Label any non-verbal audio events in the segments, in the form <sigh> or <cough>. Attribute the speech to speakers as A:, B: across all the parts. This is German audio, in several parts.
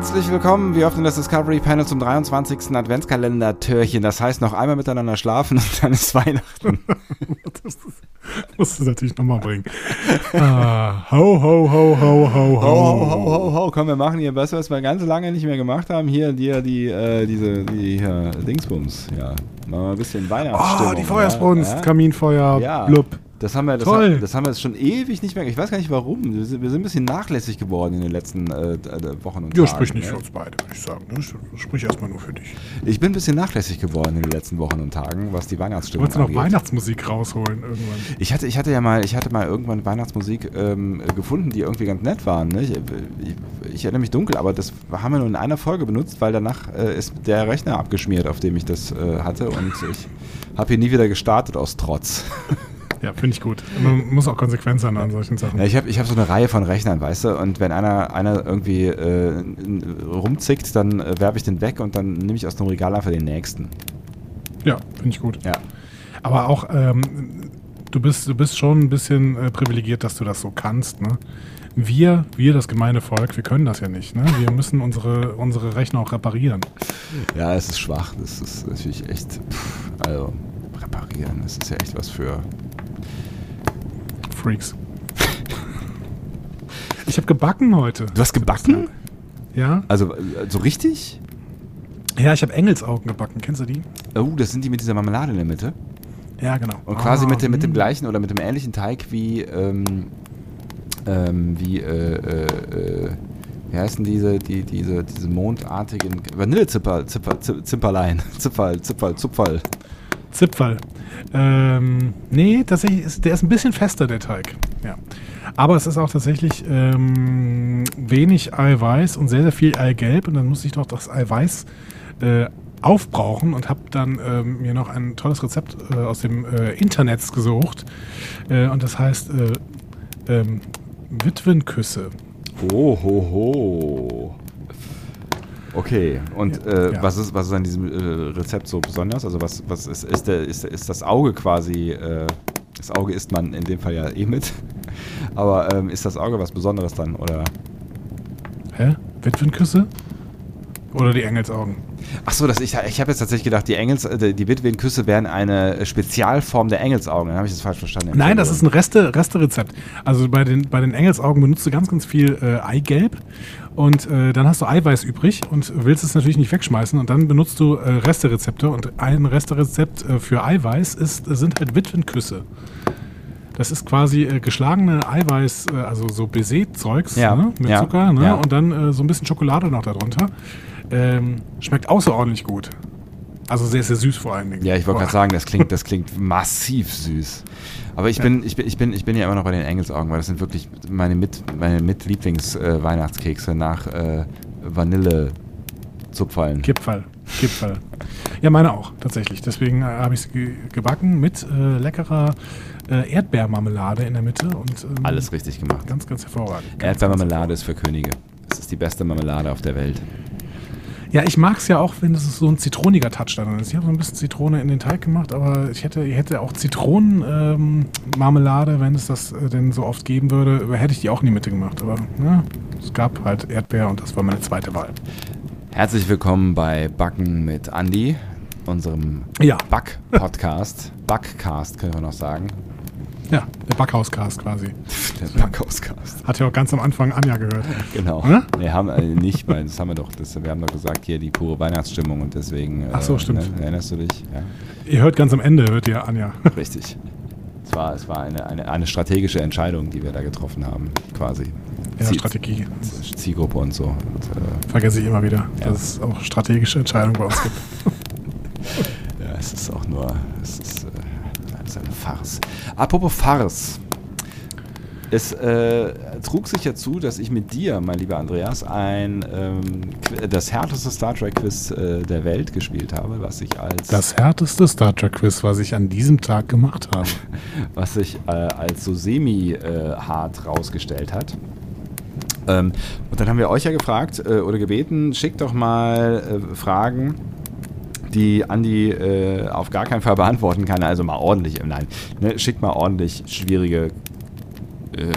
A: Herzlich willkommen. Wir öffnen das Discovery Panel zum 23. Adventskalender-Türchen. Das heißt, noch einmal miteinander schlafen und dann ist Weihnachten. <laughs>
B: das musst du natürlich nochmal bringen. Ah, ho, ho, ho, ho, ho, ho.
A: Ho, ho, ho, ho. Komm, wir machen hier besser, was wir ganz lange nicht mehr gemacht haben. Hier, dir die, äh, diese, die äh, Dingsbums. Ja, mal ein bisschen Weihnachtsstimmung.
B: Oh, die Feuersbrunst,
A: ja?
B: Kaminfeuer,
A: Ja.
B: blub.
A: Das haben wir, das,
B: Toll.
A: haben, das haben wir jetzt schon ewig nicht mehr. Ich weiß gar nicht warum. Wir sind, wir sind ein bisschen nachlässig geworden in den letzten äh, äh, Wochen und
B: Ja,
A: Tagen.
B: sprich nicht
A: ne?
B: für uns beide, würde ich sagen. Ne? Sprich erstmal nur für dich.
A: Ich bin ein bisschen nachlässig geworden in den letzten Wochen und Tagen, was die Weihnachtsstimmung
B: Wolltest du noch
A: angeht.
B: Weihnachtsmusik rausholen irgendwann?
A: Ich hatte, ich hatte ja mal, ich hatte mal irgendwann Weihnachtsmusik ähm, gefunden, die irgendwie ganz nett waren. Ne? Ich, ich, ich erinnere mich dunkel, aber das haben wir nur in einer Folge benutzt, weil danach äh, ist der Rechner abgeschmiert, auf dem ich das äh, hatte und ich habe hier nie wieder gestartet aus Trotz. <laughs>
B: Ja, finde ich gut. Man muss auch konsequent sein an solchen Sachen.
A: Ja, ich habe ich hab so eine Reihe von Rechnern, weißt du, und wenn einer, einer irgendwie äh, rumzickt, dann äh, werfe ich den weg und dann nehme ich aus dem Regal einfach den nächsten.
B: Ja, finde ich gut.
A: Ja.
B: Aber auch, ähm, du, bist, du bist schon ein bisschen äh, privilegiert, dass du das so kannst. Ne? Wir, wir, das gemeine Volk, wir können das ja nicht. Ne? Wir müssen unsere, unsere Rechner auch reparieren.
A: Ja, es ist schwach. Das ist natürlich echt. Pff, also, reparieren, das ist ja echt was für.
B: Freaks. Ich habe gebacken heute.
A: Du hast gebacken?
B: Ja?
A: Also, äh, so richtig?
B: Ja, ich habe Engelsaugen gebacken. Kennst du die?
A: Oh, das sind die mit dieser Marmelade in der Mitte.
B: Ja, genau.
A: Und quasi
B: Ah,
A: mit, dem, mit dem
B: mm.
A: gleichen oder mit dem ähnlichen Teig wie. Ähm, ähm, wie. Äh, äh, äh, wie heißen diese, die, diese, diese mondartigen Vanillezipper, Zipper, Zip- Zimperlein, <laughs> Zipferl, Zipferl, Zupferl.
B: Zipfel. Ähm, nee, tatsächlich ist der ist ein bisschen fester, der Teig. Ja. Aber es ist auch tatsächlich ähm, wenig Eiweiß und sehr, sehr viel Eigelb. Und dann muss ich doch das Eiweiß äh, aufbrauchen und habe dann ähm, mir noch ein tolles Rezept äh, aus dem äh, Internet gesucht. Äh, und das heißt äh, ähm, Witwenküsse.
A: Oh, ho, ho. Okay, und
B: Ja,
A: äh,
B: ja.
A: was, ist, was ist an diesem äh, Rezept so besonders? Also was, was ist, ist, der, ist, ist das Auge quasi, äh, das Auge isst man in dem Fall ja eh mit, <laughs> aber ähm, ist das Auge was Besonderes dann? Oder?
B: Hä? Witwenküsse? Oder die Engelsaugen?
A: Ach so, das, ich, ich habe jetzt tatsächlich gedacht, die, Engels, äh, die Witwenküsse wären eine Spezialform der Engelsaugen. Dann habe ich das falsch verstanden.
B: Nein, das ist ein Reste, Reste-Rezept. Also bei den, bei den Engelsaugen benutzt du ganz, ganz viel äh, Eigelb und äh, dann hast du Eiweiß übrig und willst es natürlich nicht wegschmeißen und dann benutzt du äh, Resterezepte und ein Resterezept äh, für Eiweiß ist, sind halt Witwenküsse. Das ist quasi äh, geschlagene Eiweiß, äh, also so Baiser-Zeugs
A: Ja,
B: ne, mit
A: ja,
B: Zucker ne,
A: ja.
B: und dann äh, so ein bisschen Schokolade noch darunter. Ähm, schmeckt außerordentlich gut. Also sehr, sehr süß vor allen Dingen.
A: Ja, ich wollte gerade sagen, das klingt, das klingt massiv süß. Aber ich
B: Ja.
A: bin, ich bin, ich bin, ich bin ja immer noch bei den Engelsaugen, weil das sind wirklich meine mit, meine mit Lieblings-Weihnachtskekse nach äh, Vanille-Zupfallen.
B: Kipferl. Kipferl. Ja, meine auch, tatsächlich. Deswegen äh, habe ich es ge gebacken mit äh, leckerer äh, Erdbeermarmelade in der Mitte und ähm,
A: Alles richtig gemacht.
B: ganz, ganz hervorragend.
A: Erdbeermarmelade ist für Könige. Das ist die beste Marmelade auf der Welt.
B: Ja, ich mag es ja auch, wenn es so ein zitroniger Touch da drin ist. Ich habe so ein bisschen Zitrone in den Teig gemacht, aber ich hätte, ich hätte auch Zitronenmarmelade, ähm, wenn es das äh, denn so oft geben würde, hätte ich die auch in die Mitte gemacht. Aber ne, es gab halt Erdbeer und das war meine zweite Wahl.
A: Herzlich willkommen bei Backen mit Andy, unserem
B: Ja,
A: Back-Podcast. Backcast können wir noch sagen.
B: Ja, der Backhauscast quasi.
A: Der Backhauscast.
B: Hat ja auch ganz am Anfang Anja gehört. <laughs>
A: Genau.
B: Hä?
A: Nee, haben äh, nicht, weil das haben wir doch, das, wir haben doch gesagt, hier die pure Weihnachtsstimmung und deswegen.
B: Ach so, stimmt.
A: Ne, erinnerst du dich? Ja,
B: Ihr hört ganz am Ende, hört ihr Anja. <laughs>
A: richtig. Es war, es war eine, eine, eine strategische Entscheidung, die wir da getroffen haben, quasi.
B: Ja,
A: Ziel-
B: Strategie.
A: Zielgruppe und so. Und, äh,
B: Vergesse ich immer wieder,
A: Ja.
B: dass es auch strategische Entscheidungen bei uns gibt. <laughs>
A: ja, es ist auch nur, es ist, äh, es ist eine Farce. Apropos Farce. Es äh, trug sich ja zu, dass ich mit dir, mein lieber Andreas, ein ähm, das härteste Star Trek Quiz äh, der Welt gespielt habe, was ich als
B: Das härteste Star Trek Quiz, was ich an diesem Tag gemacht habe. <laughs>
A: was sich äh, als so semi-hart rausgestellt hat. Ähm, und dann haben wir euch ja gefragt äh, oder gebeten, schickt doch mal äh, Fragen, die Andi äh, auf gar keinen Fall beantworten kann. Also mal ordentlich, äh, nein, ne, schickt mal ordentlich schwierige äh,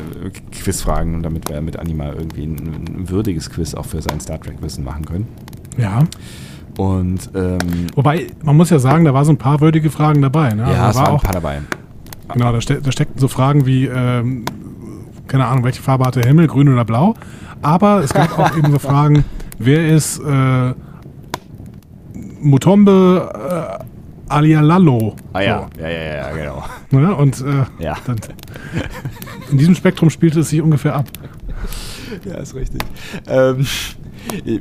A: Quizfragen, damit wir mit Anni mal irgendwie ein, ein würdiges Quiz auch für sein Star Trek-Wissen machen können.
B: Ja.
A: Und ähm,
B: Wobei, man muss ja sagen, da war so ein paar würdige Fragen dabei. Ne?
A: ja,
B: Also
A: es
B: war
A: waren ein
B: auch,
A: paar dabei.
B: genau, da, ste da steckten so Fragen wie, ähm, keine Ahnung, welche Farbe hat der Himmel, grün oder blau. Aber es gab <laughs> auch eben so Fragen, wer ist äh, Mutombe äh, Alialalo?
A: Ah ja, ja, ja, ja, genau.
B: So, ne? Und äh,
A: Ja.
B: dann, in diesem Spektrum spielte es sich ungefähr ab.
A: Ja, ist richtig. Ähm,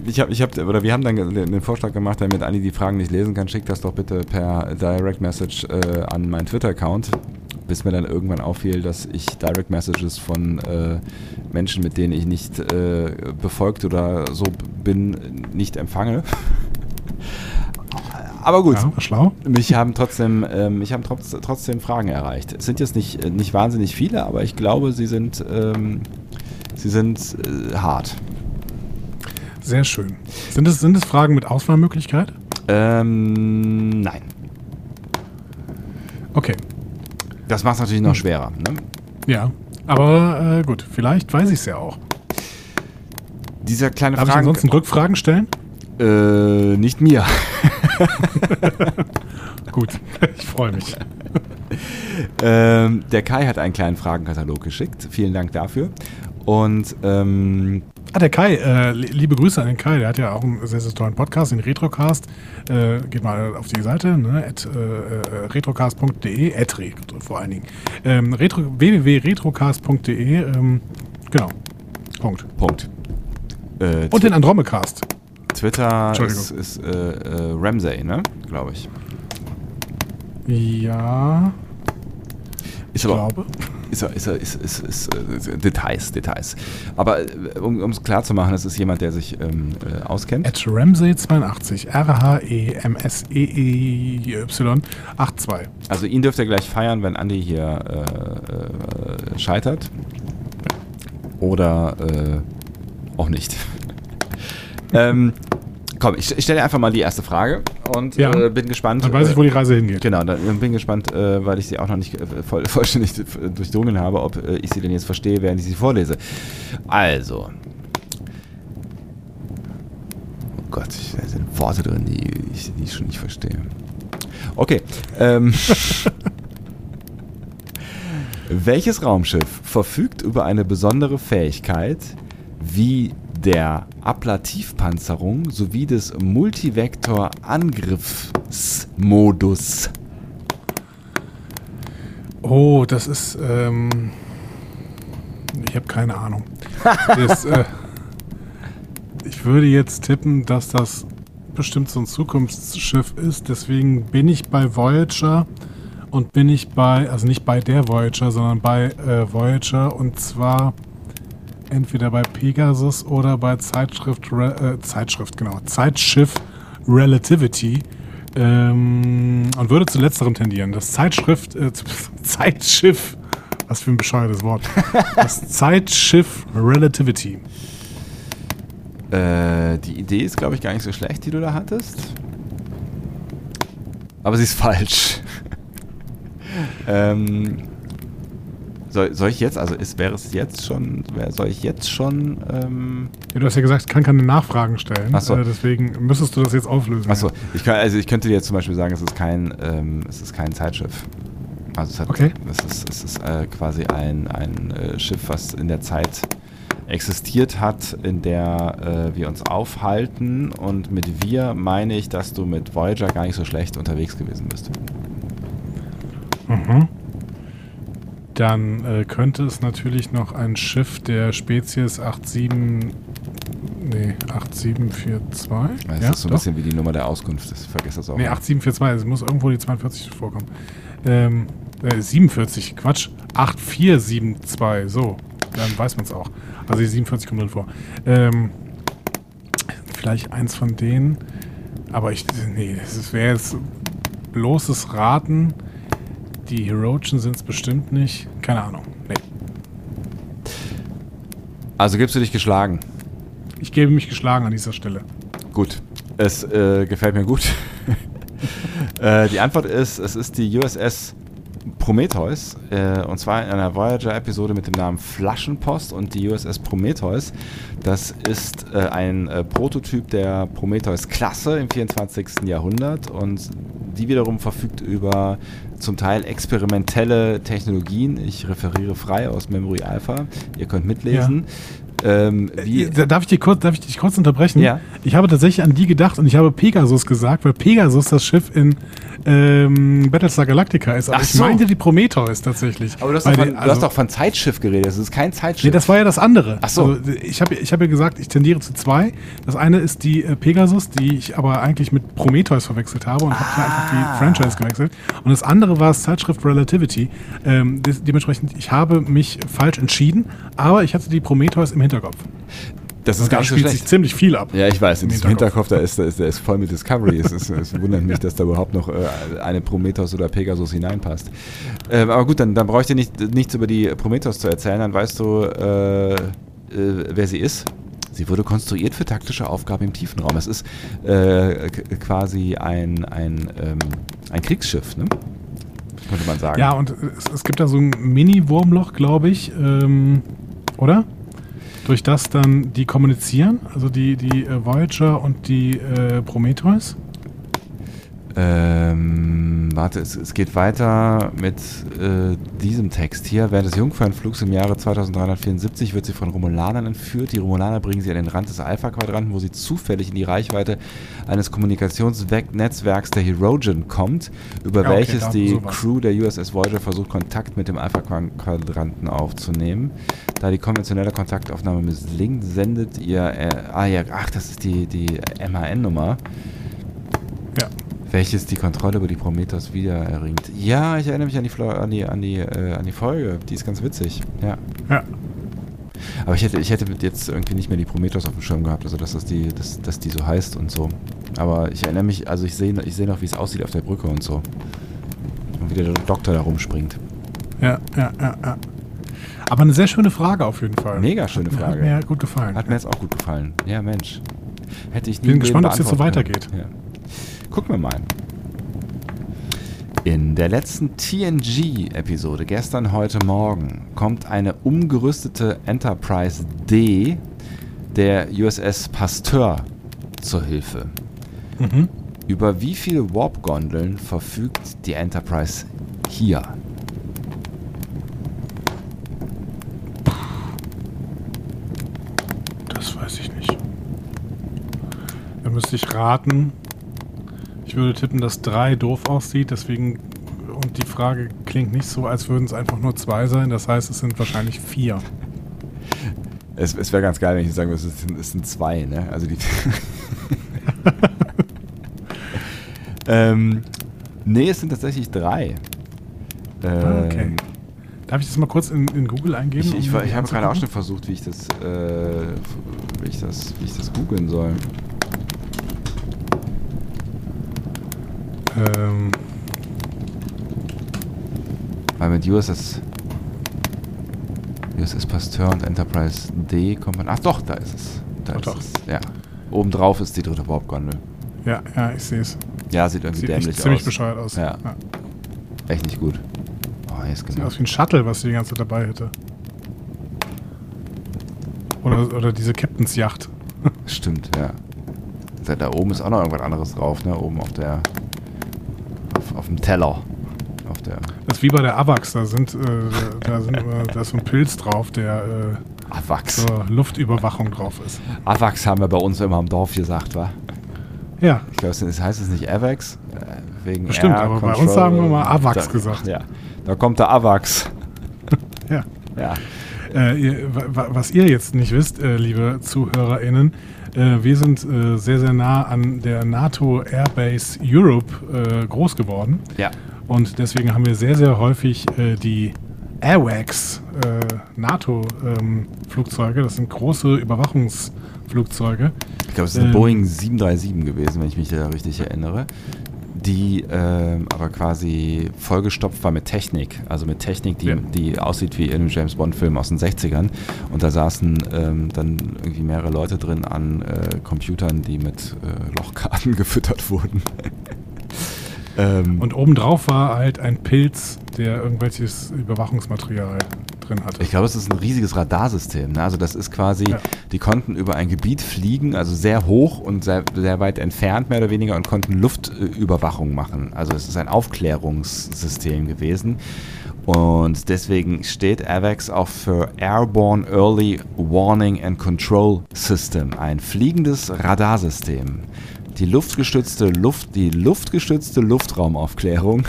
A: ich habe, ich hab, oder wir haben dann den den Vorschlag gemacht, damit Anni die Fragen nicht lesen kann, schickt das doch bitte per Direct Message äh, an meinen Twitter-Account. Bis mir dann irgendwann auffiel, dass ich Direct Messages von äh, Menschen, mit denen ich nicht äh, befolgt oder so bin, nicht empfange. Aber gut.
B: Ja, schlau.
A: Mich haben trotzdem, ähm, mich haben trotz, trotzdem Fragen erreicht. Es sind jetzt nicht, äh, nicht wahnsinnig viele, aber ich glaube, sie sind, ähm, sie sind äh, hart.
B: Sehr schön. Sind es, sind es Fragen mit Auswahlmöglichkeit?
A: Ähm, nein.
B: Okay.
A: Das macht es natürlich noch schwerer. Ne?
B: Ja. Aber äh, gut, vielleicht weiß ich es ja auch.
A: Dieser kleine
B: Darf ich
A: Fragen,
B: ansonsten Rückfragen stellen?
A: Äh, nicht mir. <laughs>
B: Gut, ich freue mich. <laughs>
A: ähm, der Kai hat einen kleinen Fragenkatalog geschickt. Vielen Dank dafür. Und ähm,
B: Ah, der Kai, äh, li- liebe Grüße an den Kai, der hat ja auch einen sehr, sehr tollen Podcast, den Retrocast. Äh, geht mal auf die Seite, ne, at, äh, äh, retrocast.de, vor allen Dingen. Ähm, retro, www.retrocast.de, ähm, genau. Punkt.
A: Punkt. Äh,
B: Und den Andromecast.
A: Twitter ist, ist äh, äh, Ramsey, ne? Glaube ich.
B: Ja,
A: Ist
B: ich
A: aber,
B: glaube.
A: Ist, ist, ist, ist, ist, äh, Details, Details. Aber äh, um es klar zu machen, das ist jemand, der sich ähm, äh, auskennt.
B: At Ramsey82, E R-H-E-M-S-E-E-Y 82.
A: Also ihn dürft ihr gleich feiern, wenn Andi hier äh, äh, scheitert. Oder äh, auch nicht. Ähm, komm, ich, ich stelle einfach mal die erste Frage und
B: Ja.
A: äh, bin gespannt.
B: Dann weiß ich, wo die Reise hingeht.
A: Genau, dann bin gespannt, äh, weil ich sie auch noch nicht äh, voll, <laughs> vollständig äh, durchdrungen habe, ob äh, ich sie denn jetzt verstehe, während ich sie vorlese. Also. Oh Gott, da sind Worte drin, die ich, die ich schon nicht verstehe. Okay. Ähm, <laughs> welches Raumschiff verfügt über eine besondere Fähigkeit wie der Ablativpanzerung sowie des Multivektor-Angriffsmodus?
B: Oh, das ist. Ähm, ich habe keine Ahnung. <laughs> das, äh, ich würde jetzt tippen, dass das bestimmt so ein Zukunftsschiff ist. Deswegen bin ich bei Voyager und bin ich bei, also nicht bei der Voyager, sondern bei äh, Voyager und zwar entweder bei Pegasus oder bei Zeitschrift, Re- äh, Zeitschrift, genau, Zeitschiff Relativity. Ähm, und würde zu letzterem tendieren. Das Zeitschrift, äh, <laughs> Zeitschiff, was für ein bescheuertes Wort. Das <laughs> Zeitschiff Relativity.
A: Äh, die Idee ist, glaube ich, gar nicht so schlecht, die du da hattest. Aber sie ist falsch. <laughs> ähm, soll, soll ich jetzt, also ist, wäre es jetzt schon, wär, soll ich jetzt schon, ähm,
B: Ja, du hast ja gesagt, ich kann keine Nachfragen stellen.
A: Ach so.
B: Äh, deswegen müsstest du das jetzt auflösen.
A: achso,
B: ja.
A: ich kann, also ich könnte dir jetzt zum Beispiel sagen, es ist kein, ähm, es ist kein Zeitschiff. Also es hat,
B: Okay.
A: es ist, es ist äh, quasi ein, ein äh, Schiff, was in der Zeit existiert hat, in der äh, wir uns aufhalten. Und mit wir meine ich, dass du mit Voyager gar nicht so schlecht unterwegs gewesen bist.
B: Mhm. Dann äh, könnte es natürlich noch ein Schiff der Spezies 87. Nee, 8742.
A: Das
B: ja,
A: ist so ein
B: doch.
A: bisschen wie die Nummer der Auskunft. Das vergesst das auch.
B: Nee,
A: mal.
B: 8742, es muss irgendwo die 42 vorkommen. Ähm, äh, 47, Quatsch. 8472, so. Dann weiß man es auch. Also die 47 kommt drin vor. Ähm, vielleicht eins von denen. Aber ich, nee, das wäre jetzt bloßes Raten. Die Heroischen sind es bestimmt nicht. Keine Ahnung. Nee.
A: Also gibst du dich geschlagen.
B: Ich gebe mich geschlagen an dieser Stelle.
A: Gut. Es äh, gefällt mir gut. <laughs> äh, die Antwort ist, es ist die USS Prometheus. Äh, und zwar in einer Voyager-Episode mit dem Namen Flaschenpost und die USS Prometheus. Das ist äh, ein äh, Prototyp der Prometheus-Klasse im 24. Jahrhundert und die wiederum verfügt über zum Teil experimentelle Technologien. Ich referiere frei aus Memory Alpha. Ihr könnt mitlesen.
B: Ähm, äh, darf, ich dich kurz, darf ich dich kurz unterbrechen?
A: Ja.
B: Ich habe tatsächlich an die gedacht und ich habe Pegasus gesagt, weil Pegasus das Schiff in ähm, Battlestar Galactica ist.
A: Aber Ach ich so.
B: meinte die Prometheus tatsächlich.
A: Aber du hast, doch von, also, du hast doch von Zeitschiff geredet. Das ist kein Zeitschiff. Nee,
B: das war ja das andere.
A: Ach so.
B: Also, ich habe ich hab ja gesagt, ich tendiere zu zwei. Das eine ist die äh, Pegasus, die ich aber eigentlich mit Prometheus verwechselt habe und ah. habe einfach die Franchise gewechselt. Und das andere war das Zeitschrift Relativity. Ähm, dementsprechend, ich habe mich falsch entschieden, aber ich hatte die Prometheus im Hinterkopf.
A: Das ist gar nicht
B: so spielt sich ziemlich viel ab.
A: Ja, ich weiß. In diesem Hinterkopf, da ist, da ist, der ist voll mit Discovery. es, ist, es wundert mich, dass da überhaupt noch äh, eine Prometheus oder Pegasus hineinpasst. Ähm, aber gut, dann, dann brauche ich dir nicht, nichts über die Prometheus zu erzählen. Dann weißt du, äh, äh, wer sie ist. Sie wurde konstruiert für taktische Aufgaben im tiefen Raum. Es ist äh, quasi ein, ein, ähm, ein Kriegsschiff, ne? könnte man sagen.
B: Ja, und es, es gibt da so ein Mini-Wurmloch, glaube ich, ähm, oder? Durch das dann die kommunizieren, also die, die äh, Voyager und die äh, Prometheus?
A: Ähm, warte, es, es, geht weiter mit äh, diesem Text hier. Während des Jungfernflugs im Jahre 2374 wird sie von Romulanern entführt. Die Romulaner bringen sie an den Rand des Alpha-Quadranten, wo sie zufällig in die Reichweite eines Kommunikationsnetzwerks der Herogen kommt, über ja, okay, welches die sowas. Crew der USS Voyager versucht, Kontakt mit dem Alpha-Quadranten aufzunehmen. Da die konventionelle Kontaktaufnahme misslingt, sendet ihr. Äh, ah ja, ach, das ist die, die MAN-Nummer. Ja welches die Kontrolle über die Prometheus wieder erringt. Ja, ich erinnere mich an die, Flo an die, an die, äh, an die Folge. Die ist ganz witzig. Ja.
B: Ja.
A: Aber ich hätte, ich hätte jetzt irgendwie nicht mehr die Prometheus auf dem Schirm gehabt, also dass das die, dass, dass die so heißt und so. Aber ich erinnere mich, also ich sehe ich seh noch, wie es aussieht auf der Brücke und so. Und wie der Doktor da rumspringt.
B: Ja, ja, ja, ja. Aber eine sehr schöne Frage auf jeden Fall.
A: Mega schöne Frage. Hat
B: mir gut gefallen.
A: Hat mir jetzt auch gut gefallen. Ja, Mensch. Hätte ich nie
B: Bin gespannt, ob es jetzt so weitergeht.
A: Ja. Gucken wir mal. In der letzten TNG-Episode, gestern, heute Morgen, kommt eine umgerüstete Enterprise D der USS Pasteur zur Hilfe. Mhm. Über wie viele Warp-Gondeln verfügt die Enterprise hier?
B: Das weiß ich nicht. Da müsste ich raten. Ich würde tippen, dass drei doof aussieht, deswegen und die Frage klingt nicht so, als würden es einfach nur zwei sein. Das heißt, es sind wahrscheinlich vier.
A: Es, es wäre ganz geil, wenn ich sagen würde, es sind, es sind zwei, ne? Also die. <laughs> ähm, nee, es sind tatsächlich drei.
B: Ah, okay. Ähm, Darf ich das mal kurz in, in Google eingeben?
A: Ich, ich, um ich habe gerade auch schon versucht, wie ich das, äh, wie ich das, wie ich das googeln soll. Ähm. Weil mit USS USS Pasteur und Enterprise D kommt man. Ach doch, da ist es. Da ist doch. es. Ja. Obendrauf ist die dritte Warp-Gondel.
B: Ja, ja, ich sehe es.
A: Ja, sieht irgendwie sieht dämlich
B: aus. ziemlich bescheuert aus.
A: Ja. ja. Echt nicht gut.
B: Oh, hier ist genau. Sieht aus wie ein Shuttle, was sie die ganze Zeit dabei hätte. Oder, oder diese Captain's Yacht. <laughs>
A: Stimmt, ja. Da oben ist auch noch irgendwas anderes drauf, ne? Oben auf der auf dem Teller. Auf der
B: das ist wie bei der AVAX, da sind, äh, da, sind da ist so ein Pilz drauf, der
A: äh, AVAX.
B: zur Luftüberwachung drauf ist.
A: AVAX haben wir bei uns immer im Dorf gesagt, wa?
B: Ja.
A: Ich glaube, das heißt es nicht AVAX,
B: äh, wegen Stimmt, aber Control. bei uns haben wir mal AVAX da, gesagt.
A: Ja, da kommt der AVAX. <laughs>
B: ja.
A: Ja.
B: Äh, ihr, was ihr jetzt nicht wisst, äh, liebe ZuhörerInnen, äh, wir sind äh, sehr, sehr nah an der NATO Airbase Europe äh, groß geworden.
A: Ja.
B: Und deswegen haben wir sehr, sehr häufig äh, die Airwax äh, NATO-Flugzeuge. Ähm, das sind große Überwachungsflugzeuge.
A: Ich glaube, es ist eine ähm, Boeing 737 gewesen, wenn ich mich da richtig erinnere die äh, aber quasi vollgestopft war mit Technik. Also mit Technik, die, ja. die aussieht wie in einem James Bond-Film aus den 60ern. Und da saßen ähm, dann irgendwie mehrere Leute drin an äh, Computern, die mit äh, Lochkarten <laughs> gefüttert wurden.
B: Ähm, und obendrauf war halt ein Pilz, der irgendwelches Überwachungsmaterial drin hatte.
A: Ich glaube, es ist ein riesiges Radarsystem. Ne? Also das ist quasi, ja. die konnten über ein Gebiet fliegen, also sehr hoch und sehr, sehr weit entfernt mehr oder weniger und konnten Luftüberwachung machen. Also es ist ein Aufklärungssystem gewesen. Und deswegen steht AVAX auch für Airborne Early Warning and Control System, ein fliegendes Radarsystem. Die luftgestützte Luft, die luftgestützte Luftraumaufklärung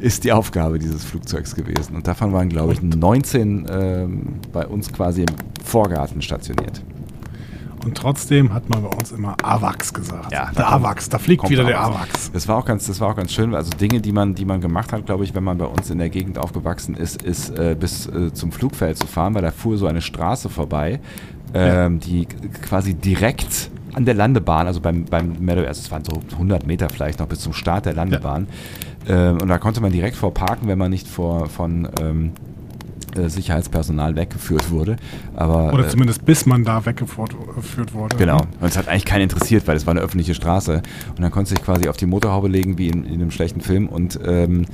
A: ist die Aufgabe dieses Flugzeugs gewesen. Und davon waren, glaube ich, 19 ähm, bei uns quasi im Vorgarten stationiert.
B: Und trotzdem hat man bei uns immer AWACS gesagt.
A: Ja,
B: der AWACS, da fliegt wieder der AWACS.
A: Das war auch ganz, das war auch ganz schön. Also Dinge, die man, die man gemacht hat, glaube ich, wenn man bei uns in der Gegend aufgewachsen ist, ist äh, bis äh, zum Flugfeld zu fahren, weil da fuhr so eine Straße vorbei, ähm, ja. die quasi direkt an der Landebahn, also beim, beim Meadow, also es waren so 100 Meter vielleicht noch bis zum Start der Landebahn. Ja. Ähm, und da konnte man direkt vorparken, wenn man nicht vor, von ähm, äh, Sicherheitspersonal weggeführt wurde. Aber,
B: Oder äh, zumindest bis man da weggeführt wurde.
A: Genau. Und es hat eigentlich keinen interessiert, weil es war eine öffentliche Straße. Und dann konnte sich quasi auf die Motorhaube legen, wie in, in einem schlechten Film. Und ähm,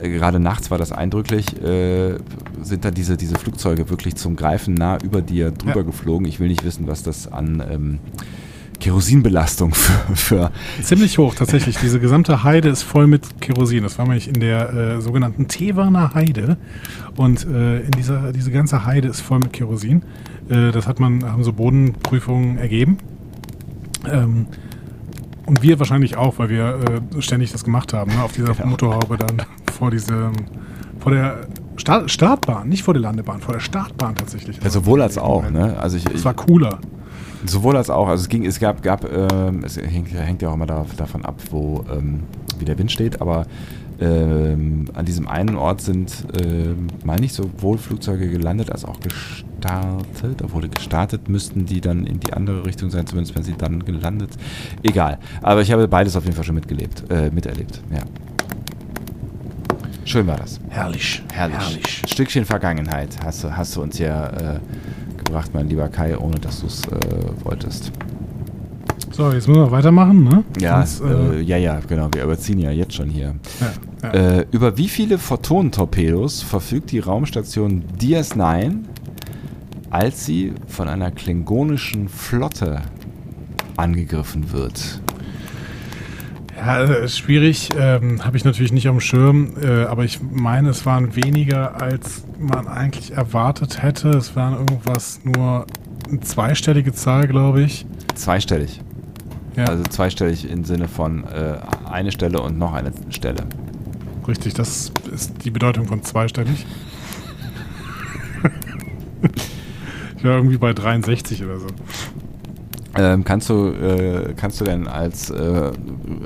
A: äh, gerade nachts war das eindrücklich, äh, sind dann diese, diese Flugzeuge wirklich zum Greifen nah über dir drüber ja. geflogen. Ich will nicht wissen, was das an ähm, Kerosinbelastung für, für.
B: Ziemlich hoch, tatsächlich. Diese gesamte Heide ist voll mit Kerosin. Das war nämlich in der äh, sogenannten Tewaner Heide. Und äh, in dieser, diese ganze Heide ist voll mit Kerosin. Äh, das hat man, haben so Bodenprüfungen ergeben. Ähm, und wir wahrscheinlich auch, weil wir äh, ständig das gemacht haben, ne? auf dieser genau. Motorhaube dann vor diesem, vor der Start Startbahn, nicht vor der Landebahn, vor der Startbahn tatsächlich.
A: Ja, sowohl als auch, ne?
B: Also ich, es war cooler.
A: Sowohl als auch. Also es ging, es gab, gab, ähm, es hängt, hängt, ja auch immer da, davon ab, wo ähm, wie der Wind steht, aber ähm, an diesem einen Ort sind, ähm, meine ich, sowohl Flugzeuge gelandet als auch gestartet. Obwohl gestartet müssten die dann in die andere Richtung sein, zumindest wenn sie dann gelandet. Egal. Aber ich habe beides auf jeden Fall schon mitgelebt, äh, miterlebt. Ja. Schön war das.
B: Herrlich.
A: Herrlich. Herrlich. Ein Stückchen Vergangenheit hast du, hast du uns ja äh, gebracht, mein lieber Kai, ohne dass du es äh, wolltest.
B: So, jetzt müssen wir weitermachen, ne?
A: Ja, Sonst, äh, äh, ja, ja, genau. Wir überziehen ja jetzt schon hier. Ja, ja. Äh, über wie viele Photonentorpedos verfügt die Raumstation DS9, als sie von einer klingonischen Flotte angegriffen wird?
B: Ja, äh, schwierig, ähm, habe ich natürlich nicht dem Schirm, äh, aber ich meine, es waren weniger, als man eigentlich erwartet hätte. Es waren irgendwas nur eine zweistellige Zahl, glaube ich.
A: Zweistellig. Ja. Also zweistellig im Sinne von äh, eine Stelle und noch eine Stelle.
B: Richtig, das ist die Bedeutung von zweistellig. <laughs> ich war irgendwie bei 63 oder so.
A: Ähm, kannst du äh, kannst du denn als äh,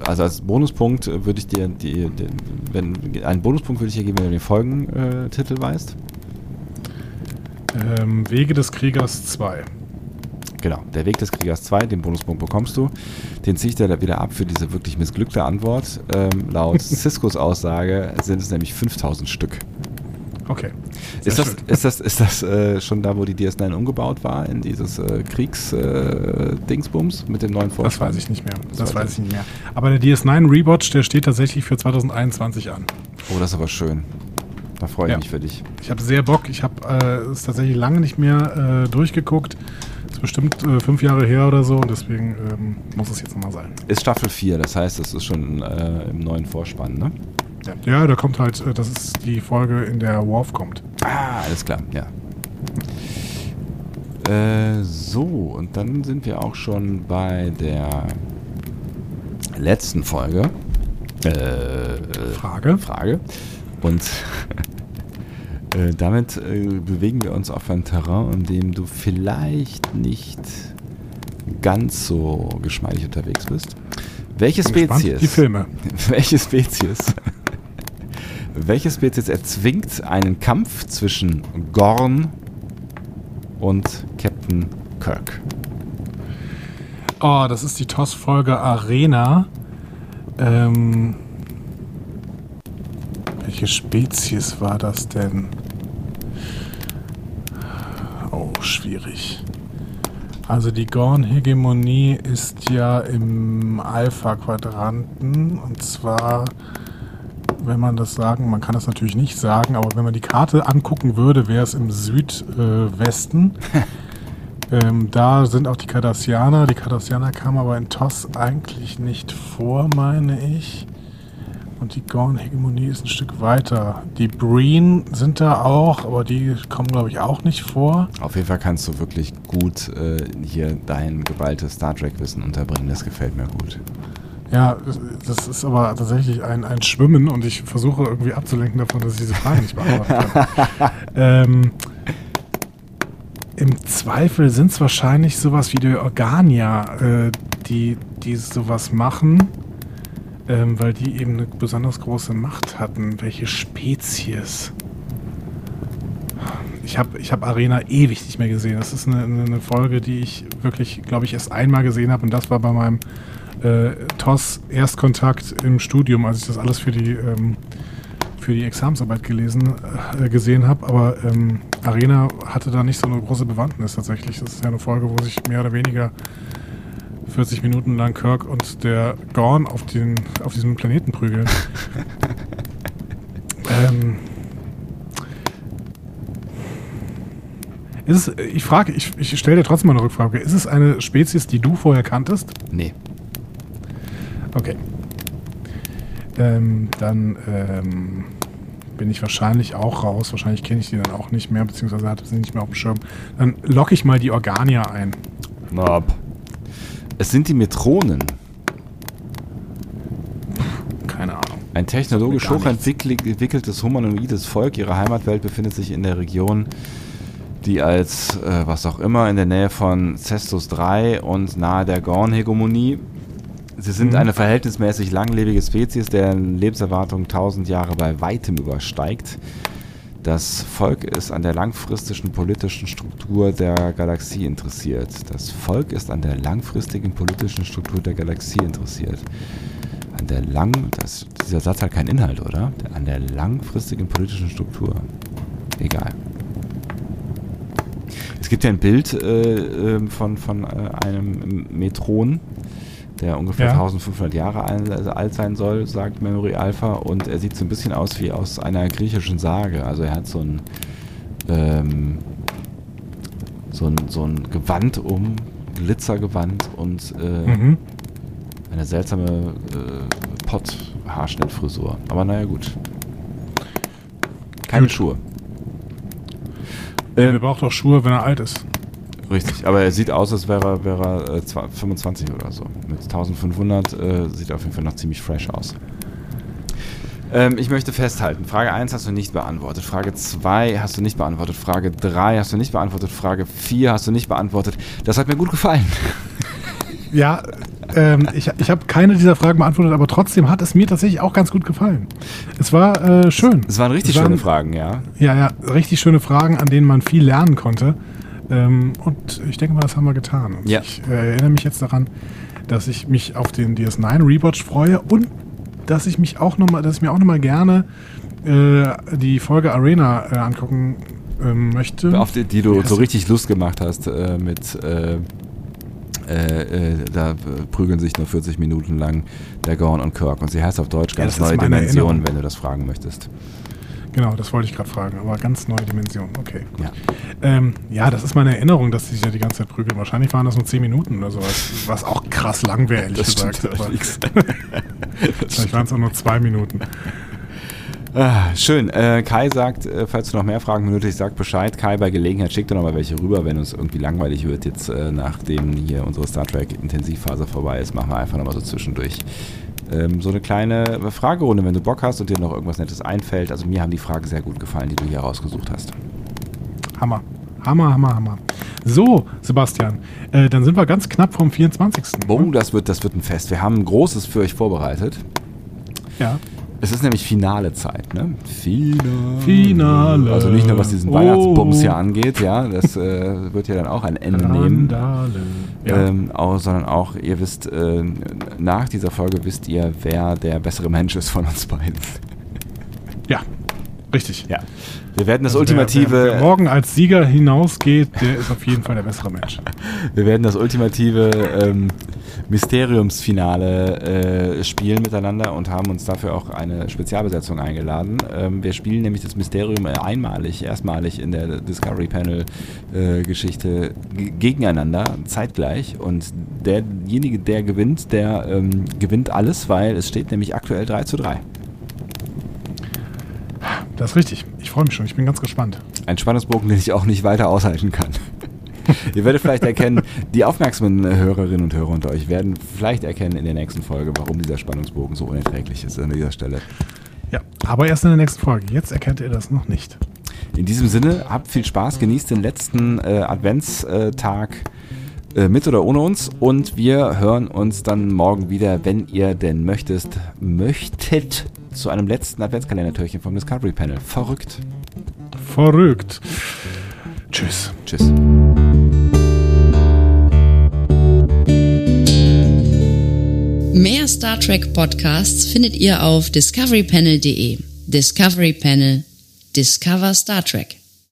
A: also als Bonuspunkt würde ich dir die, die, wenn einen Bonuspunkt würde ich dir geben, wenn du den Folgentitel weißt?
B: Ähm, Wege des Kriegers 2.
A: Genau, der Weg des Kriegers 2, den Bonuspunkt bekommst du. Den ziehe ich dir wieder ab für diese wirklich missglückte Antwort. Ähm, laut <laughs> Ciscos Aussage sind es nämlich 5000 Stück.
B: Okay.
A: Ist das, ist das, ist das, äh, schon da, wo die DS9 umgebaut war, in dieses äh, Kriegs-Dingsbums äh, mit dem neuen
B: Vorspann? Das weiß ich nicht mehr. Das, das weiß ich nicht mehr. Aber der DS9 Rewatch, der steht tatsächlich für 2021 an.
A: Oh, das ist aber schön. Da freue ich ja. mich für dich.
B: Ich habe sehr Bock. Ich habe äh, es tatsächlich lange nicht mehr äh, durchgeguckt. Ist bestimmt äh, fünf Jahre her oder so und deswegen ähm, muss es jetzt nochmal sein.
A: Ist Staffel 4, das heißt, es ist schon äh, im neuen Vorspann, ne?
B: Ja. ja, da kommt halt, äh, das ist die Folge, in der Worf kommt.
A: Ah, alles klar, ja. Äh, so, und dann sind wir auch schon bei der letzten Folge.
B: Äh, Frage.
A: Frage. Und äh, damit äh, bewegen wir uns auf ein Terrain, in dem du vielleicht nicht ganz so geschmeidig unterwegs bist. Welche Spezies?
B: Die Filme. <laughs>
A: Welche Spezies <laughs> welche Spezies erzwingt einen Kampf zwischen Gorn und Captain Kirk?
B: Oh, das ist die TOS-Folge Arena. Ähm, welche Spezies war das denn? Oh, schwierig. Also die Gorn-Hegemonie ist ja im Alpha-Quadranten und zwar, wenn man das sagen, man kann das natürlich nicht sagen, aber wenn man die Karte angucken würde, wäre es im Südwesten. <laughs> ähm, da sind auch die Cardassianer. Die Cardassianer kamen aber in TOS eigentlich nicht vor, meine ich. Und die Gorn-Hegemonie ist ein Stück weiter. Die Breen sind da auch, aber die kommen, glaube ich, auch nicht vor.
A: Auf jeden Fall kannst du wirklich gut äh, hier dein geballtes Star Trek-Wissen unterbringen. Das gefällt mir gut.
B: Ja, das ist aber tatsächlich ein, ein Schwimmen und ich versuche irgendwie abzulenken davon, dass ich diese Frage nicht beantworten kann. <laughs> ähm, Im Zweifel sind es wahrscheinlich sowas wie die Organia, äh, die, die sowas machen. Ähm, weil die eben eine besonders große Macht hatten. Welche Spezies? Ich habe ich hab Arena ewig nicht mehr gesehen. Das ist eine, eine Folge, die ich wirklich, glaube ich, erst einmal gesehen habe. Und das war bei meinem äh, TOS-Erstkontakt im Studium, als ich das alles für die, ähm, für die Examensarbeit gelesen, äh, gesehen habe. Aber ähm, Arena hatte da nicht so eine große Bewandtnis tatsächlich. Das ist ja eine Folge, wo sich mehr oder weniger 40 Minuten lang Kirk und der Gorn auf, den, auf diesem Planeten prügeln. <laughs> ähm, ist es, ich frage, ich, ich stelle dir trotzdem mal eine Rückfrage. Ist es eine Spezies, die du vorher kanntest?
A: Nee.
B: Okay. Ähm, dann ähm, bin ich wahrscheinlich auch raus. Wahrscheinlich kenne ich die dann auch nicht mehr, beziehungsweise hatte sie nicht mehr auf dem Schirm. Dann locke ich mal die Organia ein.
A: Nope. Es sind die Metronen.
B: Keine Ahnung.
A: Ein technologisch hochentwickeltes humanoides Volk. Ihre Heimatwelt befindet sich in der Region, die als äh, was auch immer in der Nähe von Cestus 3 und nahe der Gorn-Hegemonie. Sie sind
B: Mhm.
A: eine verhältnismäßig langlebige Spezies, deren Lebenserwartung 1000 Jahre bei weitem übersteigt. Das Volk ist an der langfristigen politischen Struktur der Galaxie interessiert. Das Volk ist an der langfristigen politischen Struktur der Galaxie interessiert. An der lang... Das, dieser Satz hat keinen Inhalt, oder? An der langfristigen politischen Struktur. Egal. Es gibt ja ein Bild äh, ähm, von, von äh, einem Metron, der ungefähr
B: Ja.
A: 1500 Jahre al- alt sein soll, sagt Memory Alpha. Und er sieht so ein bisschen aus wie aus einer griechischen Sage. Also er hat so ein, ähm, so ein, so ein Gewand um, Glitzergewand und äh,
B: Mhm.
A: eine seltsame äh, Pott-Haarschnittfrisur. Aber naja, gut. Keine
B: Gut.
A: Schuhe.
B: Wer braucht doch Schuhe, wenn er alt ist?
A: Richtig, aber er sieht aus, als wäre er, wäre er äh, zwei- 25 oder so. Mit 1500 äh, sieht er auf jeden Fall noch ziemlich fresh aus. Ähm, ich möchte festhalten, Frage 1 hast du nicht beantwortet, Frage 2 hast du nicht beantwortet, Frage 3 hast du nicht beantwortet, Frage 4 hast du nicht beantwortet. Das hat mir gut gefallen. <laughs>
B: Ja, ähm, ich, ich habe keine dieser Fragen beantwortet, aber trotzdem hat es mir tatsächlich auch ganz gut gefallen. Es war äh, schön.
A: Es waren richtig
B: Es waren-
A: schöne Fragen, ja.
B: Ja, ja, richtig schöne Fragen, an denen man viel lernen konnte. Ähm, und ich denke mal, das haben wir getan. Und
A: Ja.
B: Ich äh, erinnere mich jetzt daran, dass ich mich auf den DS9 Rewatch freue und dass ich mich auch noch mal, dass ich mir auch noch mal gerne äh, die Folge Arena äh, angucken ähm, möchte.
A: Auf die, die du
B: Wie
A: so richtig Lust gemacht hast äh, mit, äh, äh, äh, da prügeln sich nur 40 Minuten lang der Gorn und Kirk. Und sie heißt auf Deutsch
B: Ja,
A: ganz
B: ist
A: neue
B: meine
A: Dimension,
B: Erinnerung.
A: wenn du das fragen möchtest.
B: Genau, das wollte ich gerade fragen, aber ganz neue Dimension. Okay.
A: Ja.
B: Ähm, ja, das ist meine Erinnerung, dass die sich ja die ganze Zeit prügeln. Wahrscheinlich waren das nur 10 Minuten oder sowas, was auch krass lang wäre, ehrlich
A: Das
B: gesagt. Aber <laughs> vielleicht waren es auch nur zwei Minuten.
A: Ah, schön. Äh, Kai sagt, äh, falls du noch mehr Fragen benötigst, sag Bescheid. Kai, bei Gelegenheit schick doch noch mal welche rüber, wenn uns irgendwie langweilig wird. Jetzt, äh, nachdem hier unsere Star Trek Intensivphase vorbei ist, machen wir einfach noch mal so zwischendurch ähm, so eine kleine Fragerunde, wenn du Bock hast und dir noch irgendwas Nettes einfällt. Also mir haben die Fragen sehr gut gefallen, die du hier rausgesucht hast.
B: Hammer. Hammer, Hammer, Hammer. So, Sebastian, äh, dann sind wir ganz knapp vom 24.
A: Oh, das wird, das wird ein Fest. Wir haben ein großes für euch vorbereitet.
B: Ja.
A: Es ist nämlich Finale Zeit, ne? Finale.
B: Finale.
A: Also nicht nur was diesen
B: Oh.
A: Weihnachtsbums hier angeht, ja, das äh, wird ja dann auch ein Ende nehmen.
B: Ja.
A: Ähm, auch, sondern auch, ihr wisst, äh, nach dieser Folge wisst ihr, wer der bessere Mensch ist von uns beiden.
B: ja. Richtig.
A: Ja. Wir werden das
B: Also wer-
A: ultimative.
B: Wer, wer morgen als Sieger hinausgeht, der ist auf jeden Fall der bessere Mensch. <laughs>
A: Wir werden das ultimative ähm, Mysteriumsfinale äh, spielen miteinander und haben uns dafür auch eine Spezialbesetzung eingeladen. Ähm, wir spielen nämlich das Mysterium äh, einmalig, erstmalig in der Discovery Panel äh, Geschichte gegeneinander, zeitgleich. Und derjenige, der gewinnt, der ähm, gewinnt alles, weil es steht nämlich aktuell 3 zu 3.
B: Das ist richtig. Ich freue mich schon. Ich bin ganz gespannt.
A: Ein Spannungsbogen, den ich auch nicht weiter aushalten kann. <laughs> Ihr werdet vielleicht erkennen, die aufmerksamen Hörerinnen und Hörer unter euch werden vielleicht erkennen in der nächsten Folge, warum dieser Spannungsbogen so unerträglich ist an dieser Stelle.
B: Ja, aber erst in der nächsten Folge. Jetzt erkennt ihr das noch nicht.
A: In diesem Sinne, habt viel Spaß, genießt den letzten äh, Adventstag äh, mit oder ohne uns und wir hören uns dann morgen wieder, wenn ihr denn möchtest, möchtet, zu einem letzten Adventskalendertürchen vom Discovery Panel. Verrückt.
B: Verrückt. Tschüss.
A: Tschüss.
C: Mehr Star Trek Podcasts findet ihr auf discoverypanel.de. Discovery Panel. Discover Star Trek.